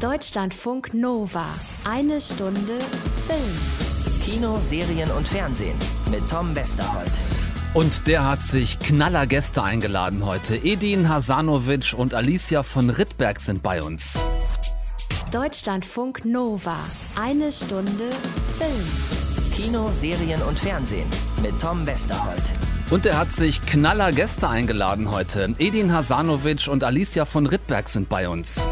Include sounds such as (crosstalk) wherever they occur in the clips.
Deutschlandfunk Nova. Eine Stunde Film. Kino, Serien und Fernsehen mit Tom Westerholt. Und der hat sich knaller Gäste eingeladen heute. Edin Hasanovic und Alicia von Rittberg sind bei uns. Deutschlandfunk Nova. Eine Stunde Film. Kino, Serien und Fernsehen mit Tom Westerholt. Und er hat sich knaller Gäste eingeladen heute. Edin Hasanovic und Alicia von Rittberg sind bei uns.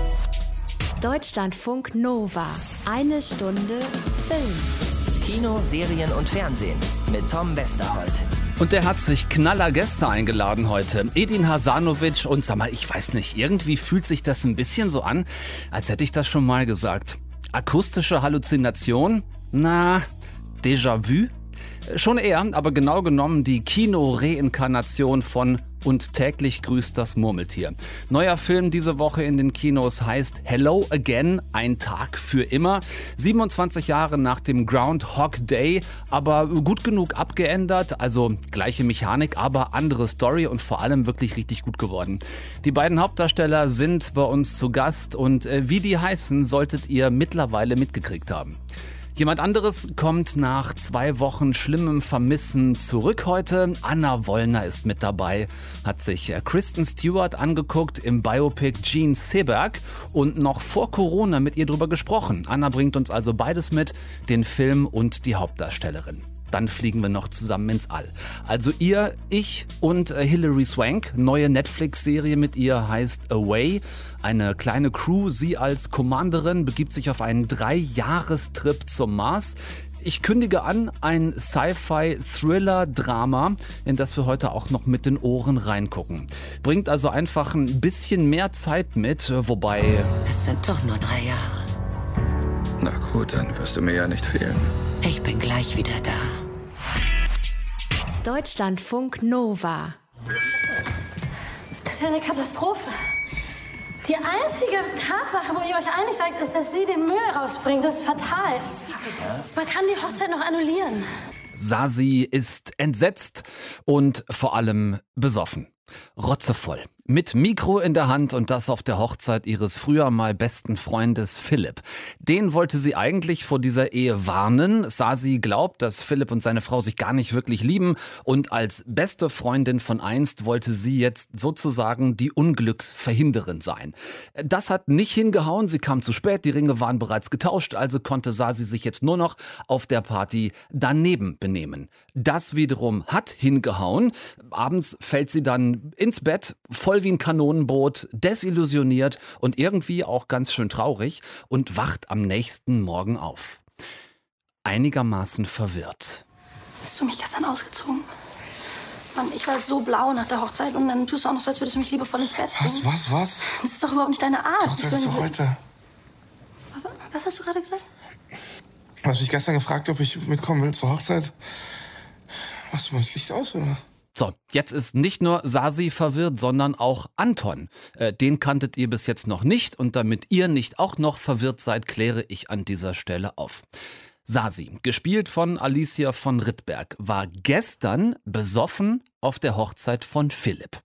Deutschlandfunk Nova. Eine Stunde Film. Kino, Serien und Fernsehen mit Tom Westerholt. Und der hat sich knaller Gäste eingeladen heute. Edin Hasanovic und sag mal, ich weiß nicht, irgendwie fühlt sich das ein bisschen so an, als hätte ich das schon mal gesagt. Akustische Halluzination? Na, Déjà-vu? Schon eher, aber genau genommen die Kino-Reinkarnation von und täglich grüßt das Murmeltier. Neuer Film diese Woche in den Kinos heißt Hello Again, ein Tag für immer. 27 Jahre nach dem Groundhog Day, aber gut genug abgeändert, also gleiche Mechanik, aber andere Story und vor allem wirklich richtig gut geworden. Die beiden Hauptdarsteller sind bei uns zu Gast und äh, wie die heißen, solltet ihr mittlerweile mitgekriegt haben. Jemand anderes kommt nach zwei Wochen schlimmem Vermissen zurück heute. Anna Wollner ist mit dabei, hat sich äh, Kristen Stewart angeguckt im Biopic Gene Seberg und noch vor Corona mit ihr drüber gesprochen. Anna bringt uns also beides mit, den Film und die Hauptdarstellerin dann fliegen wir noch zusammen ins All. Also ihr, ich und äh, Hilary Swank, neue Netflix-Serie mit ihr heißt Away. Eine kleine Crew, sie als Commanderin, begibt sich auf einen Drei-Jahres-Trip zum Mars. Ich kündige an ein Sci-Fi-Thriller-Drama, in das wir heute auch noch mit den Ohren reingucken. Bringt also einfach ein bisschen mehr Zeit mit, wobei. Es sind doch nur drei Jahre. Na gut, dann wirst du mir ja nicht fehlen. Ich bin gleich wieder da. Deutschlandfunk Nova. Das ist ja eine Katastrophe. Die einzige Tatsache, wo ihr euch einig seid, ist, dass sie den Müll rausbringt. Das ist fatal. Man kann die Hochzeit noch annullieren. Sasi ist entsetzt und vor allem besoffen. Rotzevoll. Mit Mikro in der Hand und das auf der Hochzeit ihres früher mal besten Freundes Philipp. Den wollte sie eigentlich vor dieser Ehe warnen. Sasi glaubt, dass Philipp und seine Frau sich gar nicht wirklich lieben und als beste Freundin von einst wollte sie jetzt sozusagen die Unglücksverhinderin sein. Das hat nicht hingehauen, sie kam zu spät, die Ringe waren bereits getauscht, also konnte Sasi sich jetzt nur noch auf der Party daneben benehmen. Das wiederum hat hingehauen. Abends fällt sie dann ins Bett, voll wie ein Kanonenboot, desillusioniert und irgendwie auch ganz schön traurig und wacht am nächsten Morgen auf. Einigermaßen verwirrt. Hast du mich gestern ausgezogen? Mann, ich war so blau nach der Hochzeit und dann tust du auch noch so, als würdest du mich liebevoll ins Bett bringen. Was, was, was? Das ist doch überhaupt nicht deine Art. Die Hochzeit ist doch heute. Was hast du gerade gesagt? Du hast mich gestern gefragt, ob ich mitkommen will zur Hochzeit. Machst du mal das Licht aus, oder? So, jetzt ist nicht nur Sasi verwirrt, sondern auch Anton. Äh, den kanntet ihr bis jetzt noch nicht und damit ihr nicht auch noch verwirrt seid, kläre ich an dieser Stelle auf. Sasi, gespielt von Alicia von Rittberg, war gestern besoffen auf der Hochzeit von Philipp.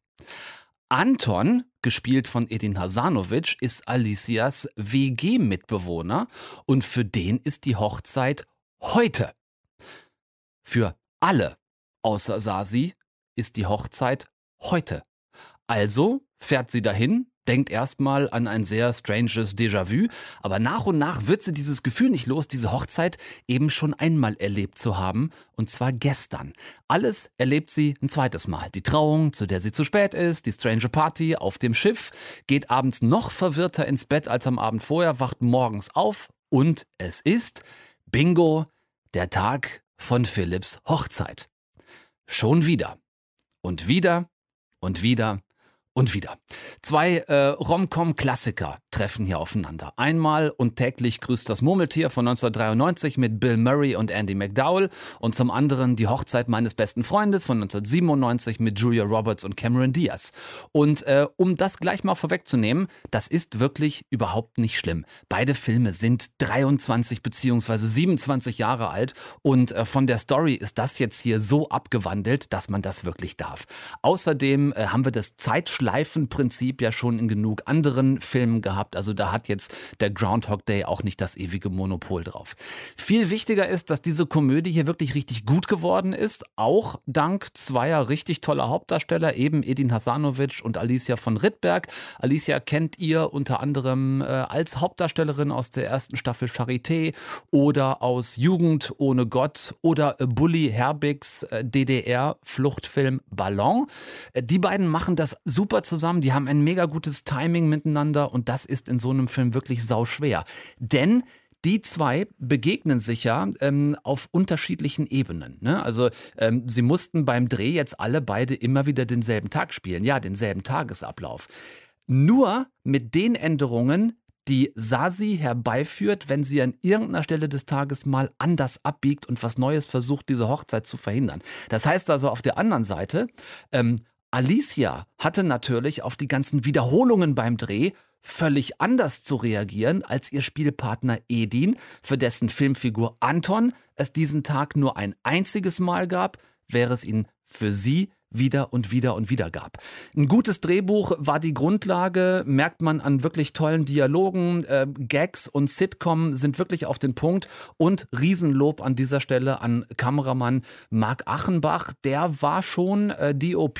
Anton, gespielt von Edin Hasanovic, ist Alicias WG-Mitbewohner und für den ist die Hochzeit heute. Für alle außer Sasi ist die Hochzeit heute. Also fährt sie dahin, denkt erstmal an ein sehr stranges Déjà-vu, aber nach und nach wird sie dieses Gefühl nicht los, diese Hochzeit eben schon einmal erlebt zu haben, und zwar gestern. Alles erlebt sie ein zweites Mal. Die Trauung, zu der sie zu spät ist, die strange Party auf dem Schiff, geht abends noch verwirrter ins Bett als am Abend vorher, wacht morgens auf und es ist Bingo, der Tag von Philipps Hochzeit. Schon wieder. Und wieder und wieder und wieder. Zwei äh, Rom-Com-Klassiker treffen hier aufeinander. Einmal und täglich grüßt das Murmeltier von 1993 mit Bill Murray und Andy McDowell und zum anderen die Hochzeit meines besten Freundes von 1997 mit Julia Roberts und Cameron Diaz. Und äh, um das gleich mal vorwegzunehmen, das ist wirklich überhaupt nicht schlimm. Beide Filme sind 23 bzw. 27 Jahre alt und äh, von der Story ist das jetzt hier so abgewandelt, dass man das wirklich darf. Außerdem äh, haben wir das Zeitschloss Schleifenprinzip ja schon in genug anderen Filmen gehabt. Also da hat jetzt der Groundhog Day auch nicht das ewige Monopol drauf. Viel wichtiger ist, dass diese Komödie hier wirklich richtig gut geworden ist, auch dank zweier richtig toller Hauptdarsteller, eben Edin Hasanovic und Alicia von Rittberg. Alicia kennt ihr unter anderem äh, als Hauptdarstellerin aus der ersten Staffel Charité oder aus Jugend ohne Gott oder Bully Herbigs äh, DDR-Fluchtfilm Ballon. Äh, die beiden machen das super zusammen, die haben ein mega gutes Timing miteinander und das ist in so einem Film wirklich sauschwer. Denn die zwei begegnen sich ja ähm, auf unterschiedlichen Ebenen. Ne? Also ähm, sie mussten beim Dreh jetzt alle beide immer wieder denselben Tag spielen, ja, denselben Tagesablauf. Nur mit den Änderungen, die Sasi herbeiführt, wenn sie an irgendeiner Stelle des Tages mal anders abbiegt und was Neues versucht, diese Hochzeit zu verhindern. Das heißt also auf der anderen Seite, ähm, Alicia hatte natürlich auf die ganzen Wiederholungen beim Dreh völlig anders zu reagieren als ihr Spielpartner Edin, für dessen Filmfigur Anton es diesen Tag nur ein einziges Mal gab, wäre es ihn für sie wieder und wieder und wieder gab. Ein gutes Drehbuch war die Grundlage, merkt man an wirklich tollen Dialogen, äh, Gags und Sitcom sind wirklich auf den Punkt. Und Riesenlob an dieser Stelle an Kameramann Marc Achenbach, der war schon äh, DOP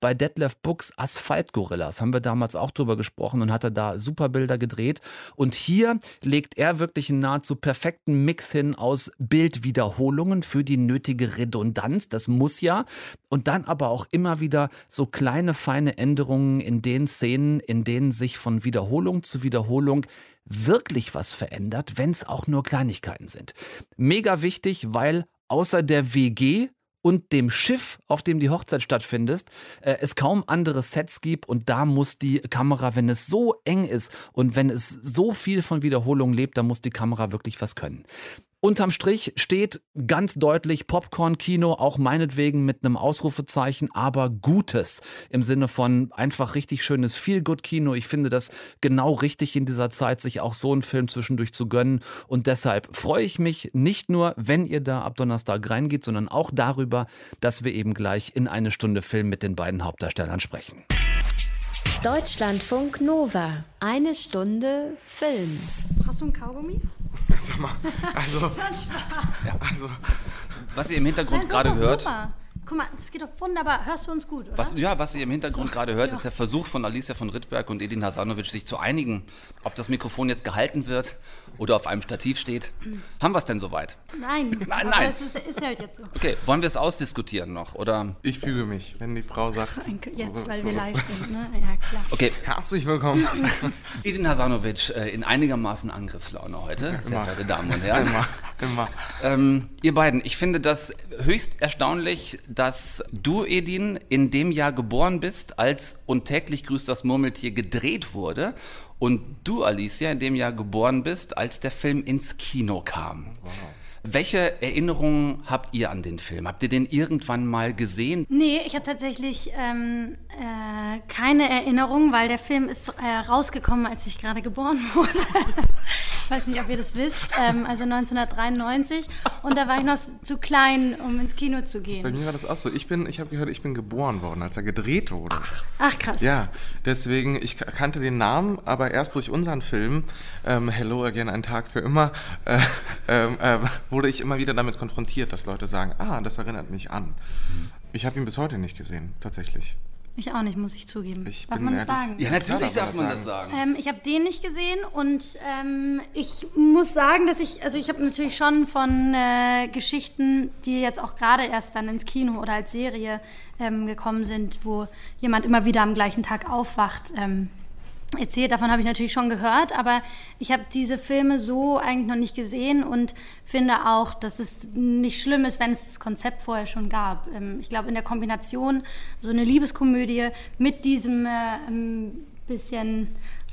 bei Detlef Books Asphalt Gorillas, haben wir damals auch drüber gesprochen und hatte da super Bilder gedreht. Und hier legt er wirklich einen nahezu perfekten Mix hin aus Bildwiederholungen für die nötige Redundanz, das muss ja. Und dann aber auch immer wieder so kleine, feine Änderungen in den Szenen, in denen sich von Wiederholung zu Wiederholung wirklich was verändert, wenn es auch nur Kleinigkeiten sind. Mega wichtig, weil außer der WG und dem Schiff, auf dem die Hochzeit stattfindet, äh, es kaum andere Sets gibt und da muss die Kamera, wenn es so eng ist und wenn es so viel von Wiederholung lebt, da muss die Kamera wirklich was können. Unterm Strich steht ganz deutlich Popcorn-Kino, auch meinetwegen mit einem Ausrufezeichen, aber Gutes im Sinne von einfach richtig schönes Feel-Good-Kino. Ich finde das genau richtig in dieser Zeit, sich auch so einen Film zwischendurch zu gönnen. Und deshalb freue ich mich nicht nur, wenn ihr da ab Donnerstag reingeht, sondern auch darüber, dass wir eben gleich in eine Stunde Film mit den beiden Hauptdarstellern sprechen. Deutschlandfunk Nova. Eine Stunde Film. Hast du ein Kaugummi? (laughs) Sag mal, (laughs) also, Ja. also Was ihr im Hintergrund Nein, gerade hört. Super. Guck mal, das geht doch wunderbar. Hörst du uns gut, oder? Was, ja, was ihr im Hintergrund gerade hört, ja. ist der Versuch von Alicia von Rittberg und Edin Hasanovic, sich zu einigen, ob das Mikrofon jetzt gehalten wird oder auf einem Stativ steht. Haben wir es denn soweit? Nein, (laughs) Nein, nein. es ist, ist halt jetzt so. Okay, wollen wir es ausdiskutieren noch? Oder? ich fühle mich, wenn die Frau sagt. Jetzt, weil so- wir so- live sind, ne? Ja, klar. Okay, Herzlich willkommen. (laughs) Edin Hasanovic äh, in einigermaßen Angriffslaune heute, sehr verehrte Damen und Herren. immer, immer. Ähm, ihr beiden, ich finde das höchst erstaunlich, dass du, Edin, in dem Jahr geboren bist, als und täglich grüßt das Murmeltier gedreht wurde. Und du, Alicia, in dem Jahr geboren bist, als der Film ins Kino kam. Welche Erinnerungen habt ihr an den Film? Habt ihr den irgendwann mal gesehen? Nee, ich habe tatsächlich ähm, äh, keine Erinnerung, weil der Film ist äh, rausgekommen, als ich gerade geboren (laughs) wurde. ich weiß nicht, ob ihr das wisst. Ähm, also 1993. Und da war ich noch zu klein, um ins Kino zu Bei gehen. mir war das auch so. Ich bin, ich habe gehört, ich bin geboren worden, als er gedreht wurde. Ach, krass. Ja, deswegen, ich ka- kannte den Namen, aber erst durch unseren Film, ähm, Hello Again, ein Tag für immer, äh, (laughs) ähm, äh, wurde ich immer wieder damit konfrontiert, dass Leute sagen, ah, das erinnert mich an. Ich habe ihn bis heute nicht gesehen, tatsächlich. Ich auch nicht, muss ich zugeben. Ich Darf bin man das sagen? Ja, natürlich darf man das sagen. Ähm, ich habe den nicht gesehen und ähm, ich muss sagen, dass ich, also ich habe natürlich schon von äh, Geschichten, die jetzt auch gerade erst dann ins Kino oder als Serie ähm, gekommen sind, wo jemand immer wieder am gleichen Tag aufwacht, ähm, erzählt. Davon habe ich natürlich schon gehört, aber ich habe diese Filme so eigentlich noch nicht gesehen und finde auch, dass es nicht schlimm ist, wenn es das Konzept vorher schon gab. Ähm, ich glaube, in der Kombination so eine Liebeskomödie mit diesem äh, ähm, bisschen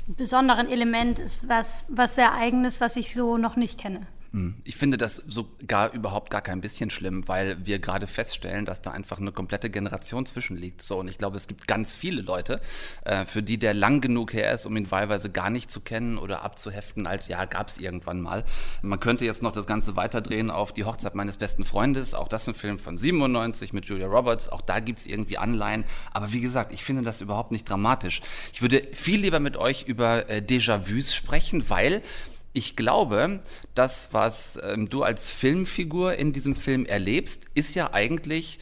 besonderen Element ist was, was sehr eigenes, was ich so noch nicht kenne. Hm. Ich finde das sogar überhaupt gar kein bisschen schlimm, weil wir gerade feststellen, dass da einfach eine komplette Generation zwischenliegt. So, und ich glaube, es gibt ganz viele Leute, äh, für die der lang genug her ist, um ihn wahlweise gar nicht zu kennen oder abzuheften, als ja, gab es irgendwann mal. Man könnte jetzt noch das Ganze weiterdrehen auf die Hochzeit meines besten Freundes. Auch das ist ein Film von 97 mit Julia Roberts. Auch da gibt es irgendwie Anleihen. Aber wie gesagt, ich finde das überhaupt nicht dramatisch. Ich würde viel lieber mit euch über äh, Déjà-vus sprechen, weil ich glaube, das, was ähm, du als Filmfigur in diesem Film erlebst, ist ja eigentlich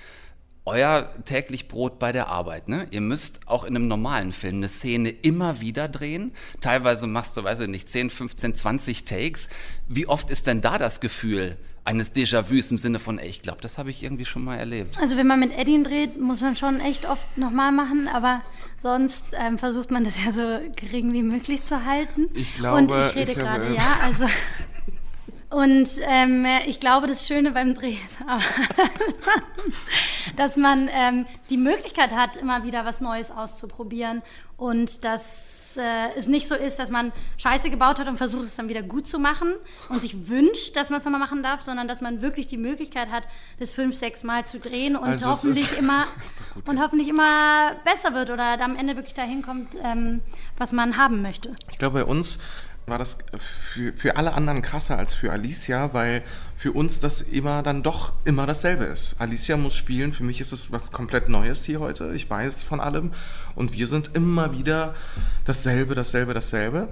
euer täglich Brot bei der Arbeit. Ne? Ihr müsst auch in einem normalen Film eine Szene immer wieder drehen. Teilweise machst du, weiß ich nicht, 10, 15, 20 Takes. Wie oft ist denn da das Gefühl, eines Déjà-vus im Sinne von, ey, ich glaube, das habe ich irgendwie schon mal erlebt. Also wenn man mit Eddie dreht, muss man schon echt oft nochmal machen, aber sonst ähm, versucht man das ja so gering wie möglich zu halten. Ich glaube, Und ich rede gerade, (laughs) ja, also und ähm, ich glaube, das Schöne beim Dreh ist, (laughs) dass man ähm, die Möglichkeit hat, immer wieder was Neues auszuprobieren und dass äh, es nicht so ist, dass man Scheiße gebaut hat und versucht es dann wieder gut zu machen und sich wünscht, dass man es nochmal machen darf, sondern dass man wirklich die Möglichkeit hat, das fünf, sechs Mal zu drehen und Also hoffentlich immer (laughs) gut, und ja. hoffentlich immer besser wird oder am Ende wirklich dahin kommt, ähm, was man haben möchte. Ich glaube, bei uns war das für, für alle anderen krasser als für Alicia, weil für uns das immer dann doch immer dasselbe ist. Alicia muss spielen, für mich ist es was komplett Neues hier heute. Ich weiß von allem und wir sind immer wieder dasselbe, dasselbe, dasselbe.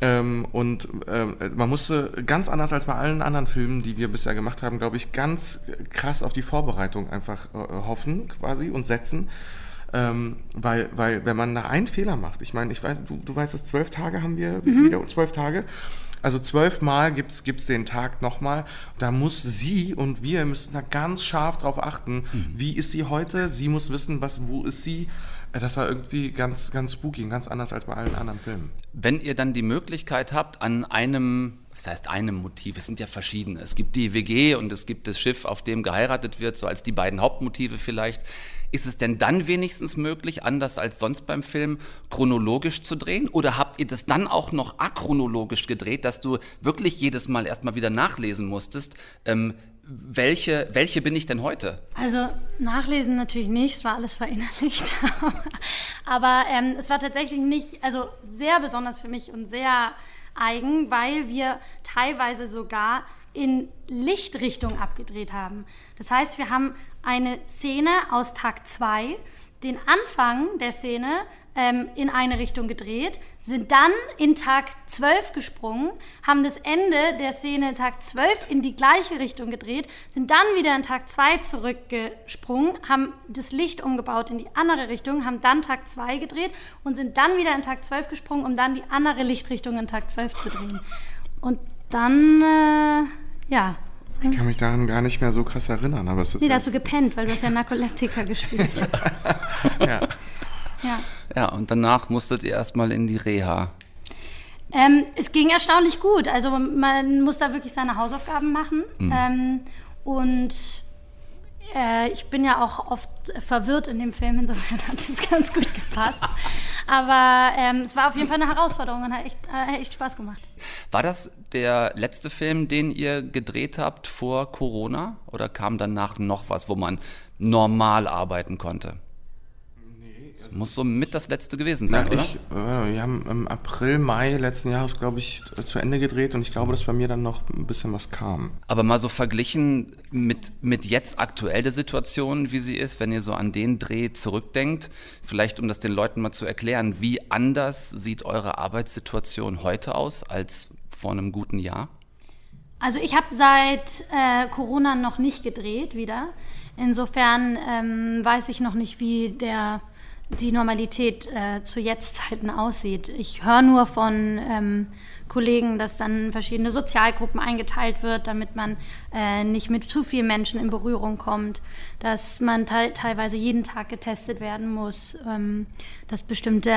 Ähm, und ähm, man musste ganz anders als bei allen anderen Filmen, die wir bisher gemacht haben, glaube ich, ganz krass auf die Vorbereitung einfach äh, hoffen quasi und setzen. Ähm, weil, weil, wenn man da einen Fehler macht, ich meine, ich weiß, du, du weißt es, zwölf Tage haben wir wieder, zwölf Tage. Also zwölfmal gibt es den Tag nochmal. Da muss sie und wir müssen da ganz scharf drauf achten, wie ist sie heute? Sie muss wissen, was, wo ist sie? Äh, Das war irgendwie ganz, ganz spooky, ganz anders als bei allen anderen Filmen. Wenn ihr dann die Möglichkeit habt, an einem, was heißt einem Motiv, es sind ja verschiedene. Es gibt die WG und es gibt das Schiff, auf dem geheiratet wird, so als die beiden Hauptmotive vielleicht. Ist es denn dann wenigstens möglich, anders als sonst beim Film, chronologisch zu drehen? Oder habt ihr das dann auch noch achronologisch gedreht, dass du wirklich jedes Mal erstmal wieder nachlesen musstest? Ähm, welche, welche bin ich denn heute? Also nachlesen natürlich nicht, es war alles verinnerlicht. (laughs) Aber ähm, es war tatsächlich nicht, also sehr besonders für mich und sehr eigen, weil wir teilweise sogar in Lichtrichtung abgedreht haben. Das heißt, wir haben eine Szene aus Tag 2, den Anfang der Szene ähm, in eine Richtung gedreht, sind dann in Tag 12 gesprungen, haben das Ende der Szene in Tag 12 in die gleiche Richtung gedreht, sind dann wieder in Tag 2 zurückgesprungen, haben das Licht umgebaut in die andere Richtung, haben dann Tag 2 gedreht und sind dann wieder in Tag 12 gesprungen, um dann die andere Lichtrichtung in Tag 12 zu drehen. Und dann, äh, ja. Ich kann mich daran gar nicht mehr so krass erinnern, aber es ist Nee, da hast du gepennt, weil du hast ja Narkoleptiker (laughs) gespielt. (laughs) ja. Ja. Ja, und danach musstet ihr erstmal in die Reha. Ähm, es ging erstaunlich gut. Also man muss da wirklich seine Hausaufgaben machen. Ähm, und äh, ich bin ja auch oft verwirrt in dem Film, insofern hat es ganz gut gepasst. Aber ähm, es war auf jeden Fall eine Herausforderung und hat echt, äh, echt Spaß gemacht. War das der letzte Film, den ihr gedreht habt vor Corona? Oder kam danach noch was, wo man normal arbeiten konnte? Das muss so mit das letzte gewesen sein, Na, oder? ich, äh, wir haben im April, Mai letzten Jahres, glaube ich, zu Ende gedreht und ich glaube, dass bei mir dann noch ein bisschen was kam. Aber mal so verglichen mit, mit jetzt aktuell der Situation, wie sie ist, wenn ihr so an den Dreh zurückdenkt, vielleicht um das den Leuten mal zu erklären, wie anders sieht eure Arbeitssituation heute aus als vor einem guten Jahr? Also ich habe seit äh, Corona noch nicht gedreht wieder. Insofern ähm, weiß ich noch nicht, wie der, die Normalität äh, zu Jetztzeiten aussieht. Ich höre nur von ähm, Kollegen, dass dann verschiedene Sozialgruppen eingeteilt wird, damit man äh, nicht mit zu vielen Menschen in Berührung kommt, dass man te teilweise jeden Tag getestet werden muss, ähm, dass bestimmte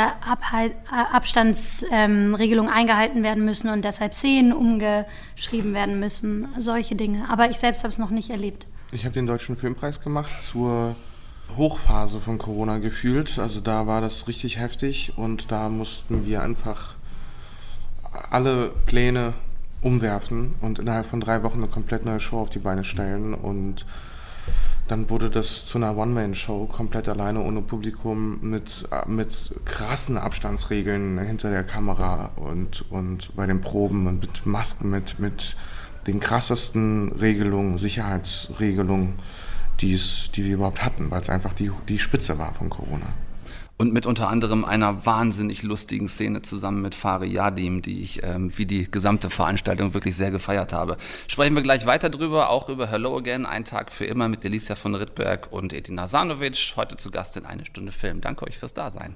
Abstandsregelungen eingehalten werden müssen und deshalb Szenen umgeschrieben werden müssen, solche Dinge. Aber ich selbst habe es noch nicht erlebt. Ich habe den Deutschen Filmpreis gemacht zur Hochphase von Corona gefühlt. Also da war das richtig heftig und da mussten wir einfach alle Pläne umwerfen und innerhalb von drei Wochen eine komplett neue Show auf die Beine stellen und dann wurde das zu einer One-Man-Show, komplett alleine, ohne Publikum, mit, mit krassen Abstandsregeln hinter der Kamera und, und bei den Proben und mit Masken, mit, mit den krassesten Regelungen, Sicherheitsregelungen, die, wir überhaupt hatten, weil es einfach die, die Spitze war von Corona und mit unter anderem einer wahnsinnig lustigen Szene zusammen mit Fari Yadim, die ich ähm, wie die gesamte Veranstaltung wirklich sehr gefeiert habe. Sprechen wir gleich weiter drüber, auch über Hello Again, ein Tag für immer mit Delicia von Rittberg und Edina Sanovic, heute zu Gast in eine Stunde Film. Danke euch fürs Dasein.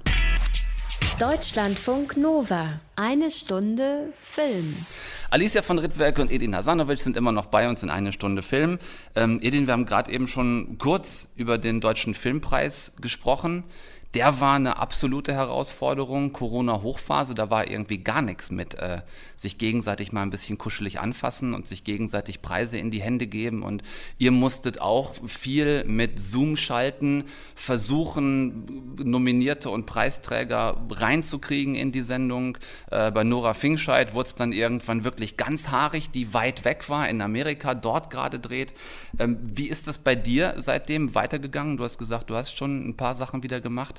Deutschlandfunk Nova, eine Stunde Film. Alicia von Rittwerk und Edin Hasanovic sind immer noch bei uns in eine Stunde Film. Ähm, Edin, wir haben gerade eben schon kurz über den Deutschen Filmpreis gesprochen der war eine absolute Herausforderung. Corona-Hochphase, da war irgendwie gar nichts mit äh, sich gegenseitig mal ein bisschen kuschelig anfassen und sich gegenseitig Preise in die Hände geben. Und ihr musstet auch viel mit Zoom schalten, versuchen, Nominierte und Preisträger reinzukriegen in die Sendung. Äh, bei Nora Fingscheid wurde es dann irgendwann wirklich ganz haarig, die weit weg war, in Amerika, dort gerade dreht. Ähm, wie ist das bei dir seitdem weitergegangen? Du hast gesagt, du hast schon ein paar Sachen wieder gemacht.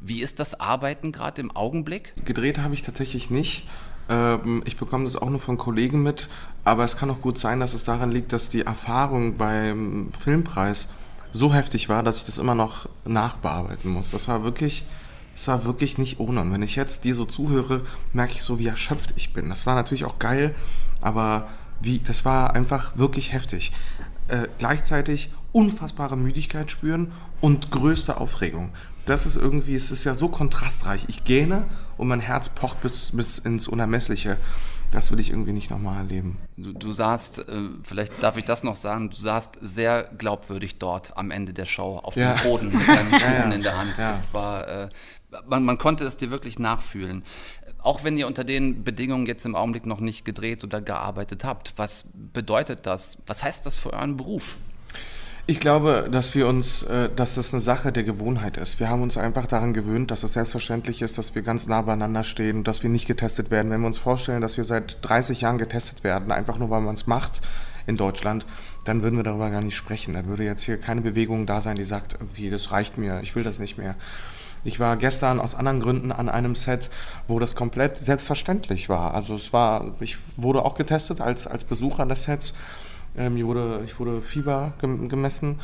Wie ist das Arbeiten gerade im Augenblick? Gedreht habe ich tatsächlich nicht. Ähm, ich bekomme das auch nur von Kollegen mit, aber es kann auch gut sein, dass es daran liegt, dass die Erfahrung beim Filmpreis so heftig war, dass ich das immer noch nachbearbeiten muss. Das war wirklich, das war wirklich nicht ohne. Und wenn ich jetzt dir so zuhöre, merke ich so, wie erschöpft ich bin. Das war natürlich auch geil, aber wie, das war einfach wirklich heftig. Äh, gleichzeitig unfassbare Müdigkeit spüren und größte Aufregung das ist irgendwie, es ist ja so kontrastreich. Ich gähne und mein Herz pocht bis, bis ins Unermessliche. Das will ich irgendwie nicht nochmal erleben. Du, du saßt, äh, vielleicht darf ich das noch sagen, du saßt sehr glaubwürdig dort am Ende der Show auf ja. dem Boden (laughs) mit deinem Kuchen ja, ja. in der Hand. Das war, äh, man, man konnte es dir wirklich nachfühlen. Auch wenn ihr unter den Bedingungen jetzt im Augenblick noch nicht gedreht oder gearbeitet habt, was bedeutet das? Was heißt das für euren Beruf? Ich glaube, dass wir uns, äh, dass das eine Sache der Gewohnheit ist. Wir haben uns einfach daran gewöhnt, dass es selbstverständlich ist, dass wir ganz nah beieinander stehen dass wir nicht getestet werden. Wenn wir uns vorstellen, dass wir seit 30 Jahren getestet werden, einfach nur weil man es macht in Deutschland, dann würden wir darüber gar nicht sprechen. Dann würde jetzt hier keine Bewegung da sein, die sagt, irgendwie, das reicht mir, ich will das nicht mehr. Ich war gestern aus anderen Gründen an einem Set, wo das komplett selbstverständlich war. Also es war, ich wurde auch getestet als, als Besucher des Sets ähm, ich, wurde, ich wurde Fieber gemessen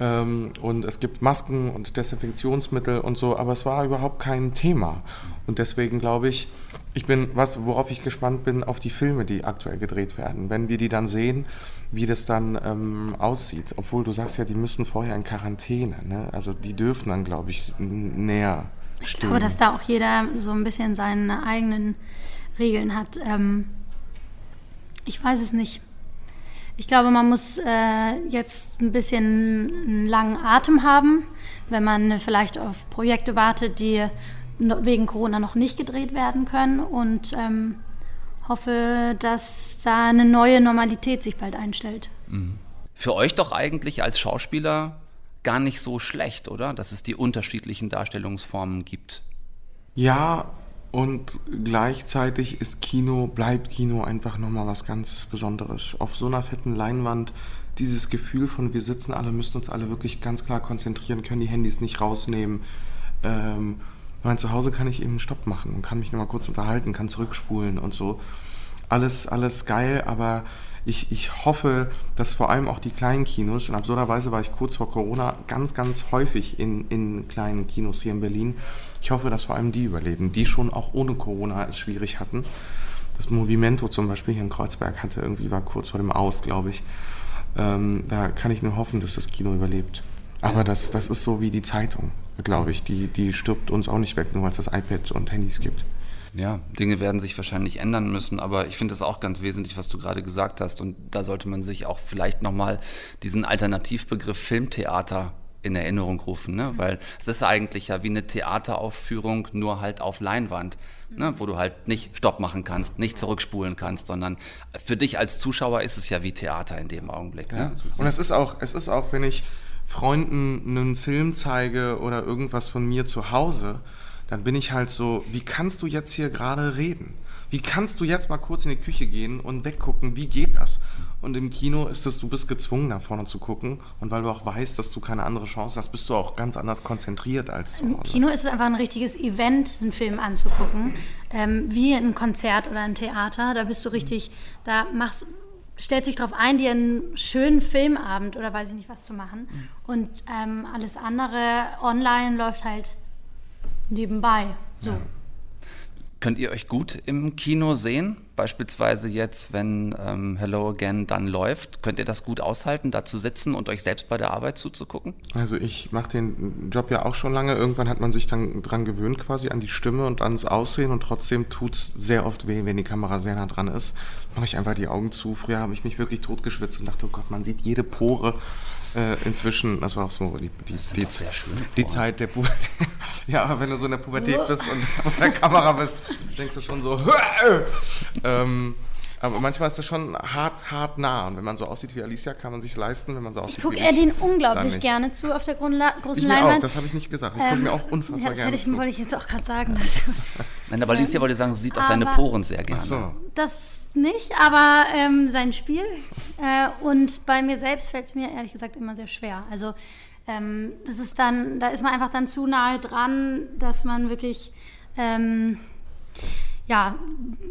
ähm, und es gibt Masken und Desinfektionsmittel und so, aber es war überhaupt kein Thema. Und deswegen glaube ich, ich bin, was, worauf ich gespannt bin, auf die Filme, die aktuell gedreht werden. Wenn wir die dann sehen, wie das dann ähm, aussieht. Obwohl du sagst ja, die müssen vorher in Quarantäne. Ne? Also die dürfen dann, glaube ich, näher stehen. Ich glaube, dass da auch jeder so ein bisschen seine eigenen Regeln hat. Ähm, ich weiß es nicht. Ich glaube, man muss äh, jetzt ein bisschen einen langen Atem haben, wenn man vielleicht auf Projekte wartet, die wegen Corona noch nicht gedreht werden können und ähm, hoffe, dass da eine neue Normalität sich bald einstellt. Mhm. Für euch doch eigentlich als Schauspieler gar nicht so schlecht, oder? Dass es die unterschiedlichen Darstellungsformen gibt. Ja, und gleichzeitig ist Kino, bleibt Kino einfach nochmal was ganz Besonderes. Auf so einer fetten Leinwand dieses Gefühl von wir sitzen alle, müssen uns alle wirklich ganz klar konzentrieren, können die Handys nicht rausnehmen. Ähm, mein Zuhause kann ich eben Stopp machen und kann mich nochmal kurz unterhalten, kann zurückspulen und so. Alles, alles geil, aber ich, ich hoffe, dass vor allem auch die kleinen Kinos, und absurderweise war ich kurz vor Corona ganz, ganz häufig in, in kleinen Kinos hier in Berlin. Ich hoffe, dass vor allem die überleben, die schon auch ohne Corona es schwierig hatten. Das Movimento zum Beispiel hier in Kreuzberg hatte irgendwie, war kurz vor dem Aus, glaube ich. Ähm, da kann ich nur hoffen, dass das Kino überlebt. Aber das, das ist so wie die Zeitung, glaube ich. Die, die stirbt uns auch nicht weg, nur weil es das iPad und Handys gibt. Ja, Dinge werden sich wahrscheinlich ändern müssen, aber ich finde es auch ganz wesentlich, was du gerade gesagt hast. Und da sollte man sich auch vielleicht nochmal diesen Alternativbegriff Filmtheater in Erinnerung rufen, ne? weil es ist eigentlich ja wie eine Theateraufführung, nur halt auf Leinwand, ne? wo du halt nicht Stopp machen kannst, nicht zurückspulen kannst, sondern für dich als Zuschauer ist es ja wie Theater in dem Augenblick. Ne? Ja. Ne? Und es ist auch, es ist auch, wenn ich Freunden einen Film zeige oder irgendwas von mir zu Hause, dann bin ich halt so, wie kannst du jetzt hier gerade reden? Wie kannst du jetzt mal kurz in die Küche gehen und weggucken? Wie geht das? Und im Kino ist es, du bist gezwungen, nach vorne zu gucken. Und weil du auch weißt, dass du keine andere Chance hast, bist du auch ganz anders konzentriert als zu Im. Kino ist es einfach ein richtiges Event, einen Film anzugucken. Ähm, wie ein Konzert oder ein Theater. Da bist du richtig, da machst, stellst dich darauf ein, dir einen schönen Filmabend oder weiß ich nicht was zu machen. Und ähm, alles andere online läuft halt nebenbei. So. Könnt ihr euch gut im Kino sehen? Beispielsweise jetzt, wenn ähm, Hello Again dann läuft. Könnt ihr das gut aushalten, da zu sitzen und euch selbst bei der Arbeit zuzugucken? Also ich mache den Job ja auch schon lange. Irgendwann hat man sich dann dran gewöhnt quasi an die Stimme und ans Aussehen und trotzdem tut's sehr oft weh, wenn die Kamera sehr nah dran ist. Mache ich einfach die Augen zu. Früher habe ich mich wirklich totgeschwitzt und dachte, oh Gott, man sieht jede Pore. Äh, inzwischen, das war auch so die, die, die, die Zeit der Pubertät. (laughs) ja, aber wenn du so in der Pubertät bist und (laughs) vor der Kamera bist, denkst du schon so. (laughs) ähm, aber manchmal ist das schon hart, hart nah. Und wenn man so aussieht wie Alicia, kann man sich leisten. Wenn man so aussieht Ich gucke wie Erdin dann unglaublich nicht. gerne zu auf der Grundla großen Ich mir auch, Leinwand. das habe ich nicht gesagt. Ich gucke Ähm, mir auch unfassbar ja, das gerne hätte ich, zu. wollte ich jetzt auch gerade sagen. Dass, (laughs) Nein, aber Alicia wollte sagen, sie sieht auch deine Poren sehr gerne. Ach so. das nicht, aber ähm, sein Spiel. Äh, und bei mir selbst fällt es mir ehrlich gesagt immer sehr schwer. Also ähm, das ist dann, da ist man einfach dann zu nahe dran, dass man wirklich, ähm, ja,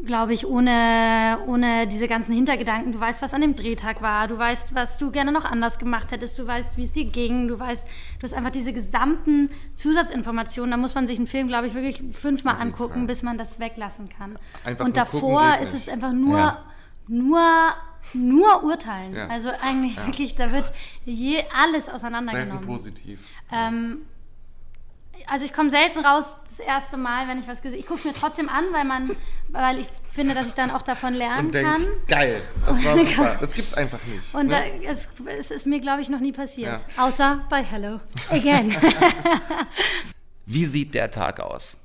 glaube ich, ohne, ohne diese ganzen Hintergedanken, du weißt, was an dem Drehtag war, du weißt, was du gerne noch anders gemacht hättest, du weißt, wie es dir ging, du weißt, du hast einfach diese gesamten Zusatzinformationen, da muss man sich einen Film, glaube ich, wirklich fünfmal jeden angucken, bis man das weglassen kann. Einfach Und davor ist es einfach nur, Ja. nur, nur urteilen. Ja. Also eigentlich wirklich, da wird je alles Selten auseinandergenommen. positiv. Ähm, also ich komme selten raus das erste Mal, wenn ich was gesehen Ich gucke es mir trotzdem an, weil man, weil ich finde, dass ich dann auch davon lernen Und denkst, kann. geil, das war (laughs) super. Das gibt's einfach nicht. Und ne? da, es, es ist mir, glaube ich, noch nie passiert. Ja. Außer bei Hello Again. (laughs) Wie sieht der Tag aus?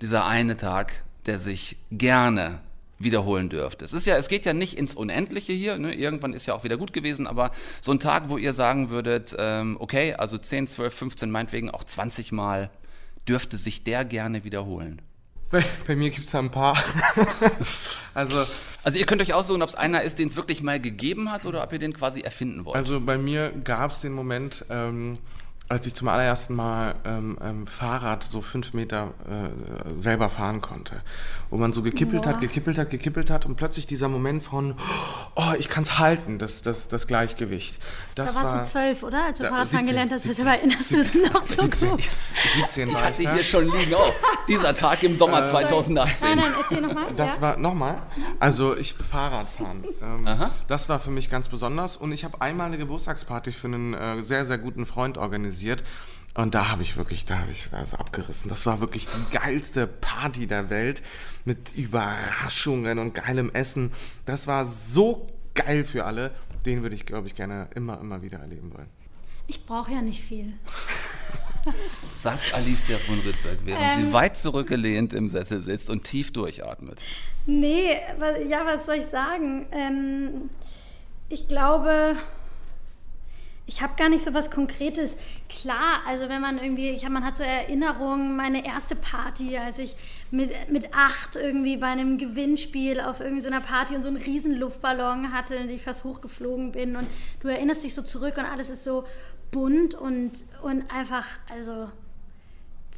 Dieser eine Tag, der sich gerne wiederholen dürfte. Es ist ja, es geht ja nicht ins Unendliche hier. Ne? Irgendwann ist ja auch wieder gut gewesen, aber so ein Tag, wo ihr sagen würdet, ähm, okay, also 10, 12, 15, meinetwegen auch 20 Mal, dürfte sich der gerne wiederholen. bei, bei mir gibt's ja ein paar. (laughs) also, Also ihr könnt euch aussuchen, ob es einer ist, den es wirklich mal gegeben hat oder ob ihr den quasi erfinden wollt. also bei mir gab's den Moment, ähm, als ich zum allerersten Mal ähm, ähm, Fahrrad so fünf Meter äh, selber fahren konnte. Wo man so gekippelt hat, gekippelt hat, gekippelt hat und plötzlich dieser Moment von, oh, ich kann's halten, das, das, das Gleichgewicht. Das Da warst war du zwölf, oder? Als du Fahrradfahren 17, gelernt hast, 17. deshalb erinnerst du es noch so 17, gut. 17 war ich die da. hier schon liegen. Oh, dieser Tag im Sommer Äh, 2018. Nein, nein, erzähl nochmal. Das ja? war nochmal. Also ich Fahrradfahren. Ähm, das war für mich ganz besonders und ich habe einmal eine Geburtstagsparty für einen äh, sehr sehr guten Freund organisiert und da habe ich wirklich, da habe ich also abgerissen. Das war wirklich die geilste Party der Welt mit Überraschungen und geilem Essen. Das war so geil für alle. Den würde ich, glaube ich, gerne immer, immer wieder erleben wollen. Ich brauche ja nicht viel. (laughs) Sagt Alicia von Rittberg, während Ähm. sie weit zurückgelehnt im Sessel sitzt und tief durchatmet. Nee, ja, was soll ich sagen? Ähm, ich glaube, ich habe gar nicht so was Konkretes. Klar, also wenn man irgendwie, ich hab, man hat so Erinnerungen, meine erste Party, als ich mit, mit acht irgendwie bei einem Gewinnspiel auf irgendeiner so einer Party und so einen riesen Luftballon hatte, in den ich fast hochgeflogen bin und du erinnerst dich so zurück und alles ist so bunt und, und einfach, also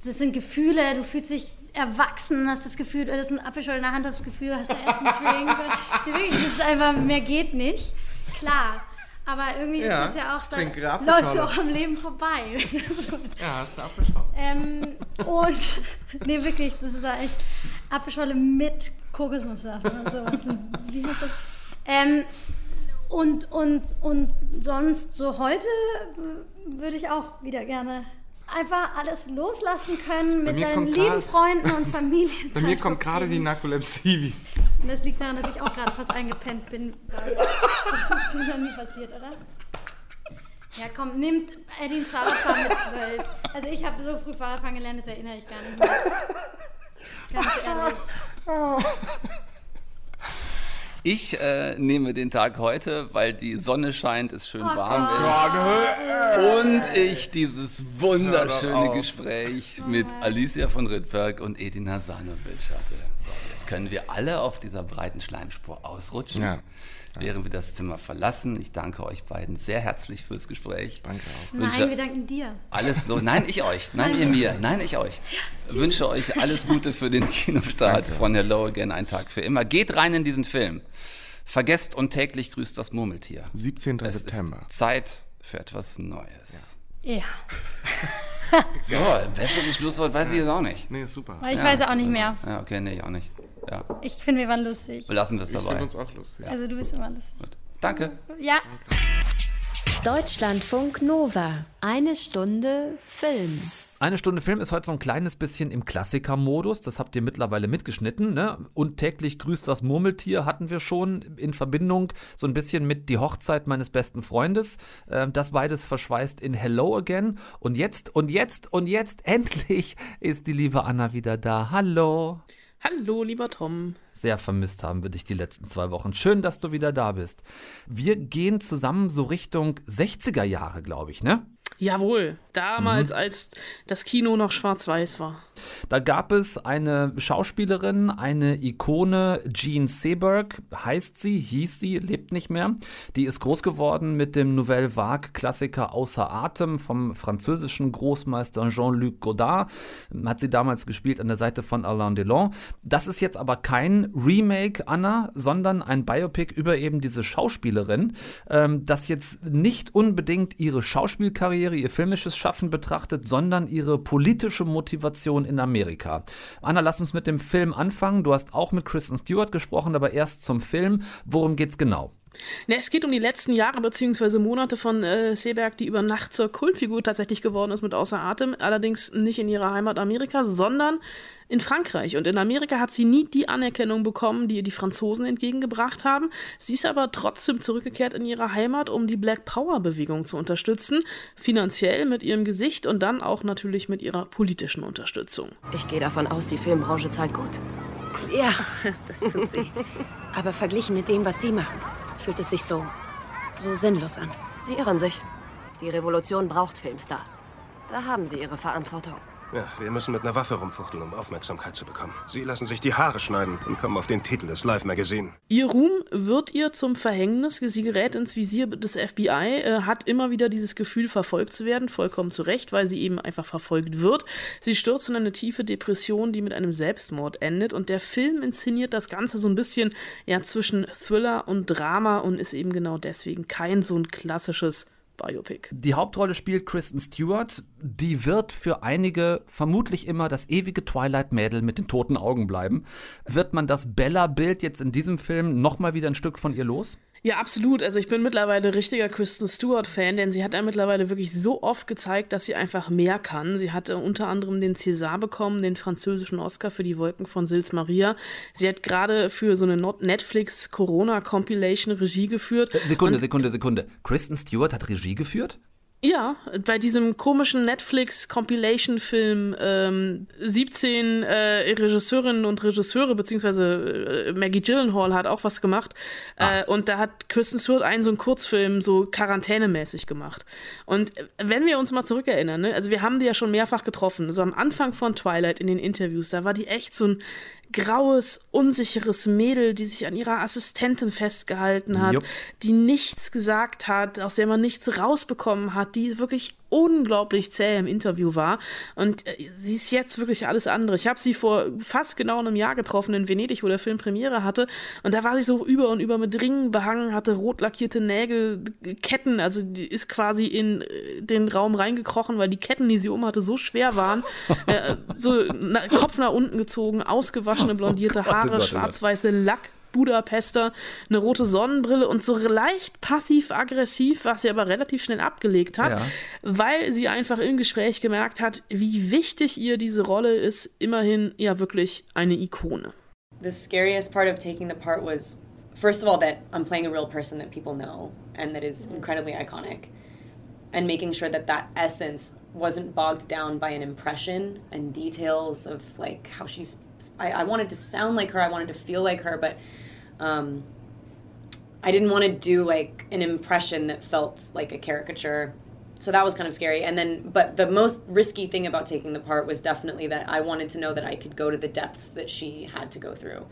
das sind Gefühle, du fühlst dich erwachsen, hast das Gefühl, du hast einen Apfelschorle in der Hand, hast das Gefühl, hast du Essen, Drink. (laughs) Wirklich, das ist einfach, mehr geht nicht. Klar. Aber irgendwie Ja, ist es ja auch, ich da trinke Apfelschorle. läufst du auch am Leben vorbei. (laughs) Ja, hast du Apfelschorle. ähm, und, (laughs) nee, wirklich, das war echt Apfelschorle mit Kokosnusssaft oder sowas. (laughs) Wie heißt das? Ähm, und, und, und sonst so heute w- würde ich auch wieder gerne einfach alles loslassen können mit deinen lieben Freunden und Familie. Bei mir kommt gerade die Narkolepsie. Und das liegt daran, dass ich auch gerade fast eingepennt bin. Das ist dir noch nie passiert, oder? Ja, komm, nimmt Edins Fahrradfahren mit zwölf. Also ich habe so früh Fahrradfahren gelernt, das erinnere ich gar nicht mehr. Ganz ehrlich. Ich äh, nehme den Tag heute, weil die Sonne scheint, es schön Oh warm Gott. ist. Und ich dieses wunderschöne. Gespräch mit Alicia von Rittberg und Edina Sanovic hatte. So, Jetzt können wir alle auf dieser breiten Schleimspur ausrutschen, Ja. während wir das Zimmer verlassen. Ich danke euch beiden sehr herzlich fürs Gespräch. Danke auch. Nein, Wünsche- wir danken dir. Alles so. Nein, ich euch. Nein, ihr mir. Nein, ich euch. Wünsche euch alles Gute für den Kinostart von Hello Again, ein Tag für immer. Geht rein in diesen Film. Vergesst und täglich grüßt das Murmeltier. 17. Es September. ist Zeit für etwas Neues. Ja. (laughs) So, besseres Schlusswort weiß ich jetzt auch nicht. Nee, ist super. Ich weiß auch nicht mehr. Ja, okay, nee, ich auch nicht. Ja, Ich finde, wir waren lustig. belassen wir es Ich dabei. finde uns auch lustig. Also du bist immer lustig. Gut. Danke. Ja. Deutschlandfunk Nova. Eine Stunde Film. Eine Stunde Film ist heute so ein kleines bisschen im Klassiker-Modus. Das habt ihr mittlerweile mitgeschnitten. Ne? Und täglich grüßt das Murmeltier hatten wir schon in Verbindung so ein bisschen mit Die Hochzeit meines besten Freundes. Ähm, das beides verschweißt in Hello Again. Und jetzt, und jetzt, und jetzt (laughs) endlich ist die liebe Anna wieder da. Hallo. Hallo, lieber Tom. Sehr vermisst haben wir dich die letzten zwei Wochen. Schön, dass du wieder da bist. Wir gehen zusammen so Richtung 60er Jahre, glaube ich, ne? Jawohl, damals, als das Kino noch schwarz-weiß war. Da gab es eine Schauspielerin, eine Ikone, Jean Seberg, heißt sie, hieß sie, lebt nicht mehr. Die ist groß geworden mit dem Nouvelle Vague-Klassiker Außer Atem vom französischen Großmeister Jean-Luc Godard. Hat sie damals gespielt an der Seite von Alain Delon. Das ist jetzt aber kein Remake, Anna, sondern ein Biopic über eben diese Schauspielerin, ähm, das jetzt nicht unbedingt ihre Schauspielkarriere, ihr filmisches Schaffen betrachtet, sondern ihre politische Motivation in Amerika. Anna, lass uns mit dem Film anfangen. Du hast auch mit Kristen Stewart gesprochen, aber erst zum Film. Worum geht's genau? Ne, es geht um die letzten Jahre bzw. Monate von äh, Seberg, die über Nacht zur Kultfigur tatsächlich geworden ist mit Außer Atem. Allerdings nicht in ihrer Heimat Amerika, sondern in Frankreich. Und in Amerika hat sie nie die Anerkennung bekommen, die ihr die Franzosen entgegengebracht haben. Sie ist aber trotzdem zurückgekehrt in ihre Heimat, um die Black Power-Bewegung zu unterstützen. Finanziell mit ihrem Gesicht und dann auch natürlich mit ihrer politischen Unterstützung. Ich gehe davon aus, die Filmbranche zahlt gut. Ja, (laughs) das tut sie. Aber verglichen mit dem, was Sie machen, fühlt es sich so, so sinnlos an. Sie irren sich. Die Revolution braucht Filmstars. Da haben Sie Ihre Verantwortung. Ja, wir müssen mit einer Waffe rumfuchteln, um Aufmerksamkeit zu bekommen. Sie lassen sich die Haare schneiden und kommen auf den Titel des Live-Magazin. Ihr Ruhm wird ihr zum Verhängnis. Sie gerät ins Visier des FBI, äh, hat immer wieder dieses Gefühl, verfolgt zu werden, vollkommen zu Recht, weil sie eben einfach verfolgt wird. Sie stürzt in eine tiefe Depression, die mit einem Selbstmord endet. Und der Film inszeniert das Ganze so ein bisschen ja, zwischen Thriller und Drama und ist eben genau deswegen kein so ein klassisches Biopic. Die Hauptrolle spielt Kristen Stewart. Die wird für einige vermutlich immer das ewige Twilight-Mädel mit den toten Augen bleiben. Wird man das Bella-Bild jetzt in diesem Film nochmal wieder ein Stück von ihr los? Ja, absolut. Also ich bin mittlerweile richtiger Kristen Stewart-Fan, denn sie hat ja mittlerweile wirklich so oft gezeigt, dass sie einfach mehr kann. Sie hatte unter anderem den César bekommen, den französischen Oscar für die Wolken von Sils Maria. Sie hat gerade für so eine Not- Netflix-Corona-Compilation Regie geführt. Sekunde, Und- Sekunde, Sekunde. Kristen Stewart hat Regie geführt? Ja, bei diesem komischen Netflix-Compilation-Film ähm, 17 äh, Regisseurinnen und Regisseure, beziehungsweise äh, Maggie Gyllenhaal hat auch was gemacht. Äh, und da hat Kristen Stewart einen so einen Kurzfilm so quarantänemäßig gemacht. Und äh, wenn wir uns mal zurückerinnern, ne, also wir haben die ja schon mehrfach getroffen, so am Anfang von Twilight in den Interviews, da war die echt so ein graues, unsicheres Mädel, die sich an ihrer Assistentin festgehalten hat, Jupp. die nichts gesagt hat, aus der man nichts rausbekommen hat, die wirklich unglaublich zäh im Interview war. Und äh, sie ist jetzt wirklich alles andere. Ich habe sie vor fast genau einem Jahr getroffen in Venedig, wo der Film Premiere hatte. Und da war sie so über und über mit Ringen behangen, hatte rot lackierte Nägel, Ketten. Also die ist quasi in äh, den Raum reingekrochen, weil die Ketten, die sie um hatte, so schwer waren. (laughs) äh, so na, Kopf nach unten gezogen, ausgewaschene blondierte Gott, oh Haare, oh Gott. schwarz-weiße Lack. Budapester, eine rote Sonnenbrille und so leicht passiv-aggressiv, was sie aber relativ schnell abgelegt hat, Ja. weil sie einfach im Gespräch gemerkt hat, wie wichtig ihr diese Rolle ist, immerhin ja wirklich eine Ikone. The scariest part of taking the part was, first of all, that I'm playing a real person that people know and that is incredibly iconic. And making sure that that essence wasn't bogged down by an impression and details of like how she's. I, I wanted to sound like her, I wanted to feel like her, but um, I didn't want to do like an impression that felt like a caricature so that was kind of scary. And then, but the most risky thing about taking the part was definitely that I wanted to know that I could go to the depths that she had to go through.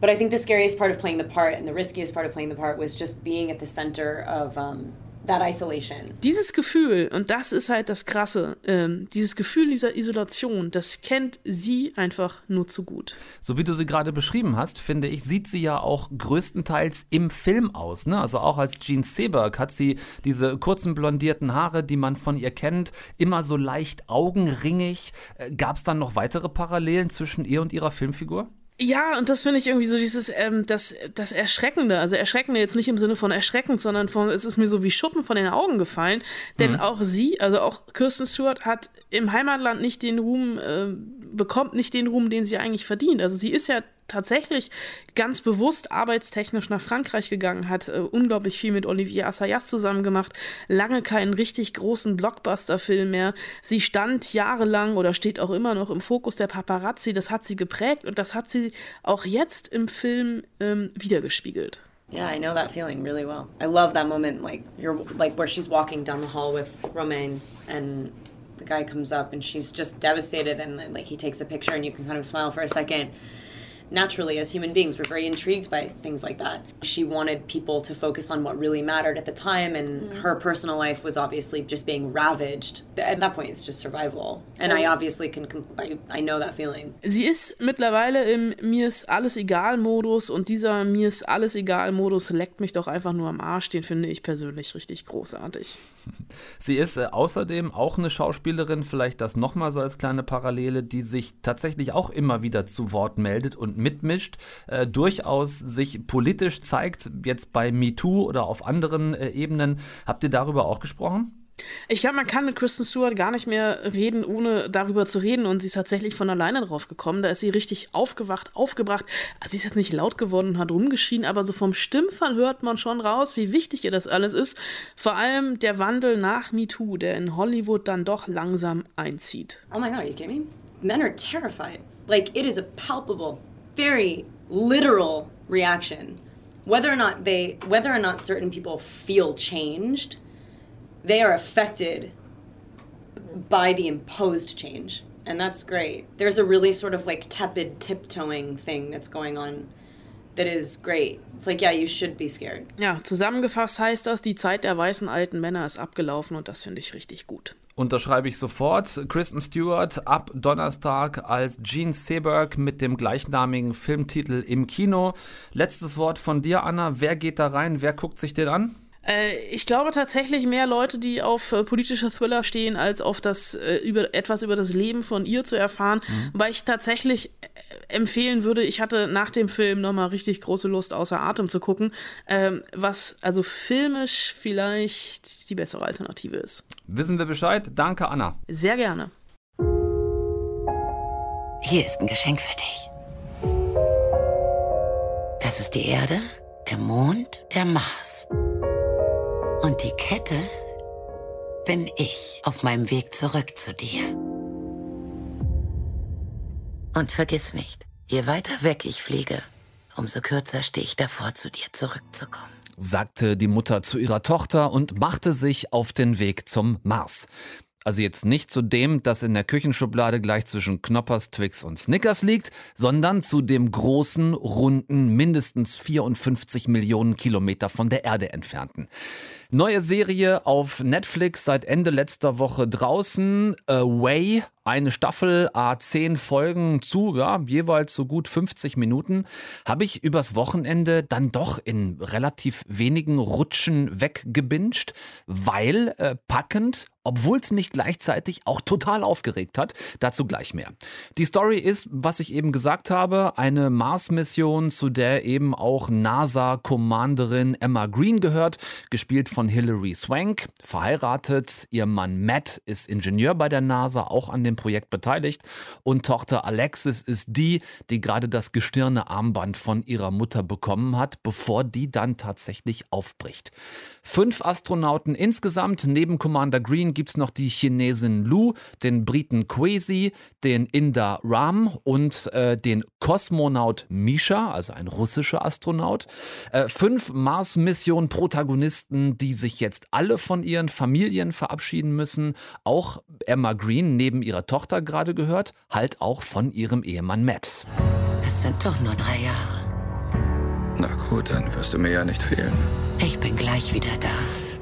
But I think the scariest part of playing the part and the riskiest part of playing the part was just being at the center of um, that isolation. Dieses Gefühl, und das ist halt das Krasse, ähm, dieses Gefühl dieser Isolation, das kennt sie einfach nur zu gut. So wie du sie gerade beschrieben hast, finde ich, sieht sie ja auch größtenteils im Film aus. Ne? Also auch als Jean Seberg hat sie diese kurzen blondierten Haare, die man von ihr kennt, immer so leicht augenringig. Äh, Gab es dann noch weitere Parallelen zwischen ihr und ihrer Filmfigur? Ja, und das finde ich irgendwie so dieses, ähm, das, das Erschreckende. Also Erschreckende jetzt nicht im Sinne von erschreckend, sondern von, es ist mir so wie Schuppen von den Augen gefallen. Denn Mhm. auch sie, also auch Kirsten Stewart, hat im Heimatland nicht den Ruhm, äh, bekommt nicht den Ruhm, den sie eigentlich verdient. Also sie ist ja tatsächlich ganz bewusst arbeitstechnisch nach Frankreich gegangen, hat äh, unglaublich viel mit Olivier Assayas zusammen gemacht, lange keinen richtig großen Blockbuster-Film mehr. Sie stand jahrelang oder steht auch immer noch im Fokus der Paparazzi. Das hat sie geprägt und das hat sie auch jetzt im Film ähm, wiedergespiegelt. Yeah, I know that feeling really well. I love that moment, like you're like where she's walking down the hall with Romaine, and the guy comes up, and she's just devastated, and like he takes a picture, and you can kind of smile for a second. Naturally, as human beings, we're very intrigued by things like that. She wanted people to focus on what really mattered at the time, and her personal life was obviously just being ravaged. At that point, it's just survival, and I obviously can, I, I know that feeling. Sie ist mittlerweile im Mir ist alles egal Modus und dieser Mir ist alles egal Modus leckt mich doch einfach nur am Arsch. Den finde ich persönlich richtig großartig. (laughs) Sie ist äh, außerdem auch eine Schauspielerin, vielleicht das nochmal so als kleine Parallele, die sich tatsächlich auch immer wieder zu Wort meldet und mitmischt, äh, durchaus sich politisch zeigt, jetzt bei MeToo oder auf anderen äh, Ebenen. Habt ihr darüber auch gesprochen? Ich glaube, man kann mit Kristen Stewart gar nicht mehr reden, ohne darüber zu reden. Und sie ist tatsächlich von alleine drauf gekommen. Da ist sie richtig aufgewacht, aufgebracht. Also sie ist jetzt nicht laut geworden und hat rumgeschrien, aber so vom Stimmfall hört man schon raus, wie wichtig ihr das alles ist. Vor allem der Wandel nach MeToo, der in Hollywood dann doch langsam einzieht. Oh my god, are you kidding me? Men are terrified. Like it is a palpable, very literal reaction. Whether or not they whether or not certain people feel changed, they are affected by the imposed change. And that's great. There's a really sort of like tepid tiptoeing thing that's going on that is great. It's like, yeah, you should be scared. Ja, zusammengefasst heißt das, die Zeit der weißen alten Männer ist abgelaufen und das finde ich richtig gut. Unterschreibe ich sofort. Kristen Stewart ab Donnerstag als Gene Seberg mit dem gleichnamigen Filmtitel im Kino. Letztes Wort von dir, Anna. Wer geht da rein? Wer guckt sich den an? Äh, ich glaube tatsächlich mehr Leute, die auf äh, politische Thriller stehen, als auf das äh, über etwas über das Leben von ihr zu erfahren, weil ich tatsächlich äh, empfehlen würde, ich hatte nach dem Film nochmal richtig große Lust, außer Atem zu gucken, ähm, was also filmisch vielleicht die bessere Alternative ist. Wissen wir Bescheid? Danke, Anna. Sehr gerne. Hier ist ein Geschenk für dich. Das ist die Erde, der Mond, der Mars. Die Kette bin ich auf meinem Weg zurück zu dir. Und vergiss nicht, je weiter weg ich fliege, umso kürzer stehe ich davor, zu dir zurückzukommen. sagte die Mutter zu ihrer Tochter und machte sich auf den Weg zum Mars. Also jetzt nicht zu dem, das in der Küchenschublade gleich zwischen Knoppers, Twix und Snickers liegt, sondern zu dem großen, runden, mindestens 54 Millionen Kilometer von der Erde entfernten. Neue Serie auf Netflix seit Ende letzter Woche draußen. Away, eine Staffel, A10 Folgen zu, ja, jeweils so gut 50 Minuten, habe ich übers Wochenende dann doch in relativ wenigen Rutschen weggebinged, weil äh, packend, obwohl es mich gleichzeitig auch total aufgeregt hat. Dazu gleich mehr. Die Story ist, was ich eben gesagt habe, eine Mars-Mission, zu der eben auch NASA-Commanderin Emma Green gehört, gespielt von Hilary Swank, verheiratet. Ihr Mann Matt ist Ingenieur bei der NASA, auch an dem dem Projekt beteiligt. Und Tochter Alexis ist die, die gerade das gestirne Armband von ihrer Mutter bekommen hat, bevor die dann tatsächlich aufbricht. Fünf Astronauten insgesamt. Neben Commander Green gibt es noch die Chinesin Lu, den Briten Kwesi, den Inder Ram und äh, den Kosmonaut Misha, also ein russischer Astronaut. Äh, fünf Mars-Mission-Protagonisten, die sich jetzt alle von ihren Familien verabschieden müssen. Auch Emma Green, neben ihrer Tochter gerade gehört, halt auch von ihrem Ehemann Matt. Es sind doch nur drei Jahre. Na gut, dann wirst du mir ja nicht fehlen. Ich bin gleich wieder da.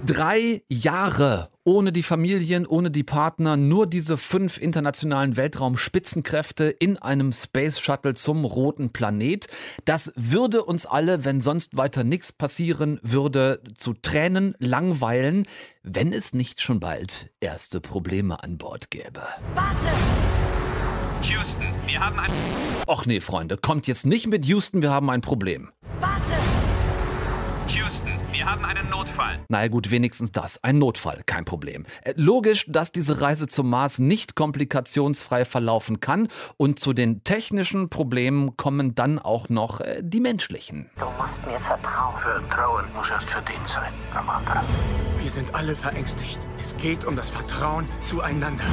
Drei Jahre ohne die Familien, ohne die Partner, nur diese fünf internationalen Weltraumspitzenkräfte in einem Space Shuttle zum roten Planet. Das würde uns alle, wenn sonst weiter nichts passieren würde, zu Tränen langweilen, wenn es nicht schon bald erste Probleme an Bord gäbe. Warte! Houston, wir haben ein. Och nee, Freunde, kommt jetzt nicht mit Houston, wir haben ein Problem. Haben einen Notfall. Na ja, gut, wenigstens das. Ein Notfall, kein Problem. Äh, Logisch, dass diese Reise zum Mars nicht komplikationsfrei verlaufen kann. Und zu den technischen Problemen kommen dann auch noch äh, die menschlichen. Du musst mir vertrauen. Vertrauen muss erst verdient sein, Commander. Wir sind alle verängstigt. Es geht um das Vertrauen zueinander.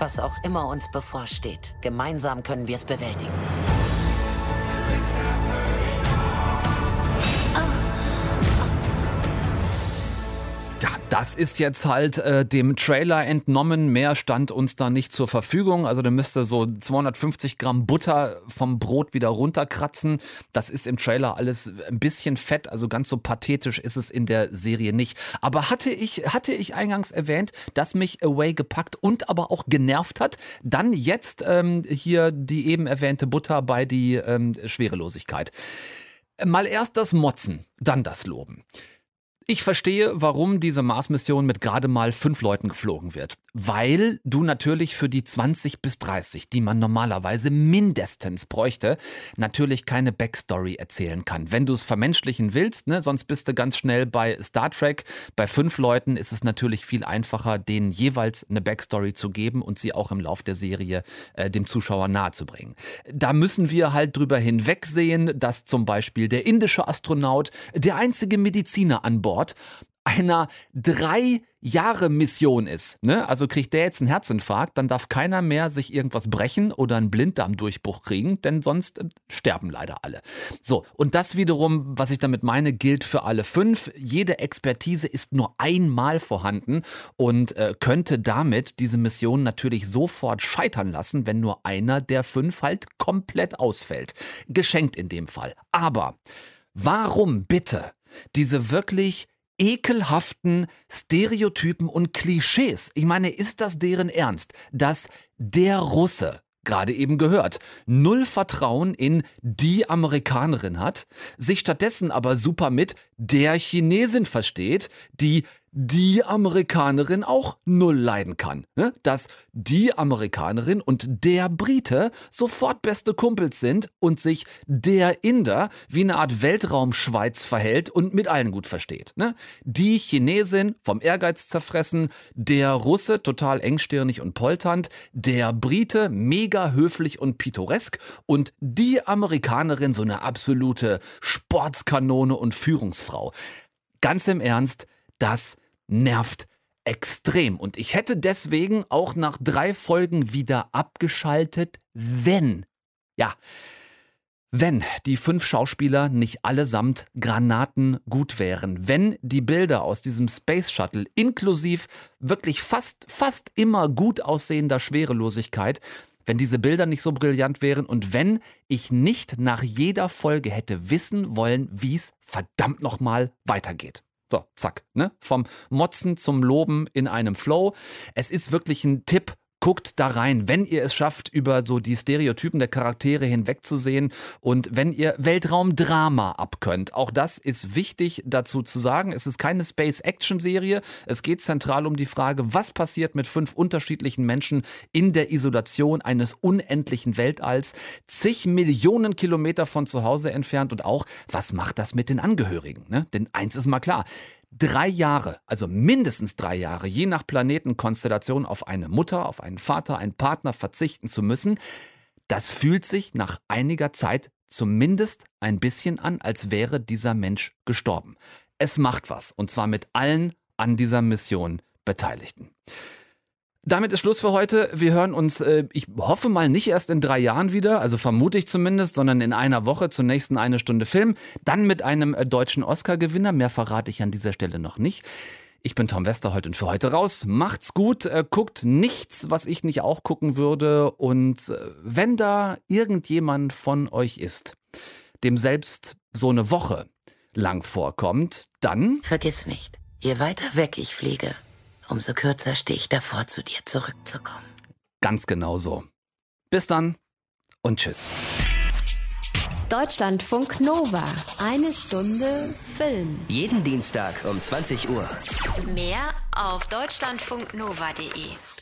Was auch immer uns bevorsteht, gemeinsam können wir es bewältigen. Ja, das ist jetzt halt äh, dem Trailer entnommen. Mehr stand uns da nicht zur Verfügung. Also da müsste so 250 Gramm Butter vom Brot wieder runterkratzen. Das ist im Trailer alles ein bisschen fett. Also ganz so pathetisch ist es in der Serie nicht. Aber hatte ich, hatte ich eingangs erwähnt, dass mich Away gepackt und aber auch genervt hat. Dann jetzt ähm, hier die eben erwähnte Butter bei die ähm, Schwerelosigkeit. Mal erst das Motzen, dann das Loben. Ich verstehe, warum diese Mars-Mission mit gerade mal fünf Leuten geflogen wird. Weil du natürlich für die 20 bis 30, die man normalerweise mindestens bräuchte, natürlich keine Backstory erzählen kann. Wenn du es vermenschlichen willst, ne, sonst bist du ganz schnell bei Star Trek. Bei fünf Leuten ist es natürlich viel einfacher, denen jeweils eine Backstory zu geben und sie auch im Lauf der Serie äh, dem Zuschauer nahezubringen. Da müssen wir halt drüber hinwegsehen, dass zum Beispiel der indische Astronaut der einzige Mediziner an Bord einer drei Jahre Mission ist. Ne? Also kriegt der jetzt einen Herzinfarkt, dann darf keiner mehr sich irgendwas brechen oder einen Blinddarmdurchbruch kriegen, denn sonst äh, sterben leider alle. So, und das wiederum, was ich damit meine, gilt für alle fünf. Jede Expertise ist nur einmal vorhanden und äh, könnte damit diese Mission natürlich sofort scheitern lassen, wenn nur einer der fünf halt komplett ausfällt. Geschenkt in dem Fall. Aber warum bitte diese wirklich ekelhaften Stereotypen und Klischees. Ich meine, ist das deren Ernst, dass der Russe gerade eben gehört, null Vertrauen in die Amerikanerin hat, sich stattdessen aber super mit der Chinesin versteht, die die Amerikanerin auch null leiden kann. Ne? Dass die Amerikanerin und der Brite sofort beste Kumpels sind und sich der Inder wie eine Art Weltraumschweiz verhält und mit allen gut versteht. Ne? Die Chinesin vom Ehrgeiz zerfressen, der Russe total engstirnig und polternd, der Brite mega höflich und pittoresk und die Amerikanerin so eine absolute Sportskanone und Führungsfrau. Ganz im Ernst, das nervt extrem. Und ich hätte deswegen auch nach drei Folgen wieder abgeschaltet, wenn, ja, wenn die fünf Schauspieler nicht allesamt Granaten gut wären, wenn die Bilder aus diesem Space Shuttle inklusiv wirklich fast, fast immer gut aussehender Schwerelosigkeit, wenn diese Bilder nicht so brillant wären und wenn ich nicht nach jeder Folge hätte wissen wollen, wie es verdammt nochmal weitergeht. So, zack, ne? Vom Motzen zum Loben in einem Flow. Es ist wirklich ein Tipp. Guckt da rein, wenn ihr es schafft, über so die Stereotypen der Charaktere hinwegzusehen und wenn ihr Weltraumdrama abkönnt. Auch das ist wichtig dazu zu sagen. Es ist keine Space-Action-Serie. Es geht zentral um die Frage, was passiert mit fünf unterschiedlichen Menschen in der Isolation eines unendlichen Weltalls, zig Millionen Kilometer von zu Hause entfernt und auch, was macht das mit den Angehörigen? Ne? Denn eins ist mal klar, drei Jahre, also mindestens drei Jahre, je nach Planetenkonstellation auf eine Mutter, auf einen Vater, einen Partner verzichten zu müssen, das fühlt sich nach einiger Zeit zumindest ein bisschen an, als wäre dieser Mensch gestorben. Es macht was, und zwar mit allen an dieser Mission Beteiligten. Damit ist Schluss für heute. Wir hören uns, äh, ich hoffe mal, nicht erst in drei Jahren wieder, also vermute ich zumindest, sondern in einer Woche zur nächsten eine Stunde Film. Dann mit einem äh, deutschen Oscar-Gewinner. Mehr verrate ich an dieser Stelle noch nicht. Ich bin Tom Westerholt und für heute raus. Macht's gut, äh, guckt nichts, was ich nicht auch gucken würde. Und äh, wenn da irgendjemand von euch ist, dem selbst so eine Woche lang vorkommt, dann. Vergiss nicht, je weiter weg ich fliege, umso kürzer stehe ich davor, zu dir zurückzukommen. Ganz genau so. Bis dann und tschüss. Deutschlandfunk Nova. Eine Stunde Film. Jeden Dienstag um 20 Uhr. Mehr auf deutschlandfunknova.de.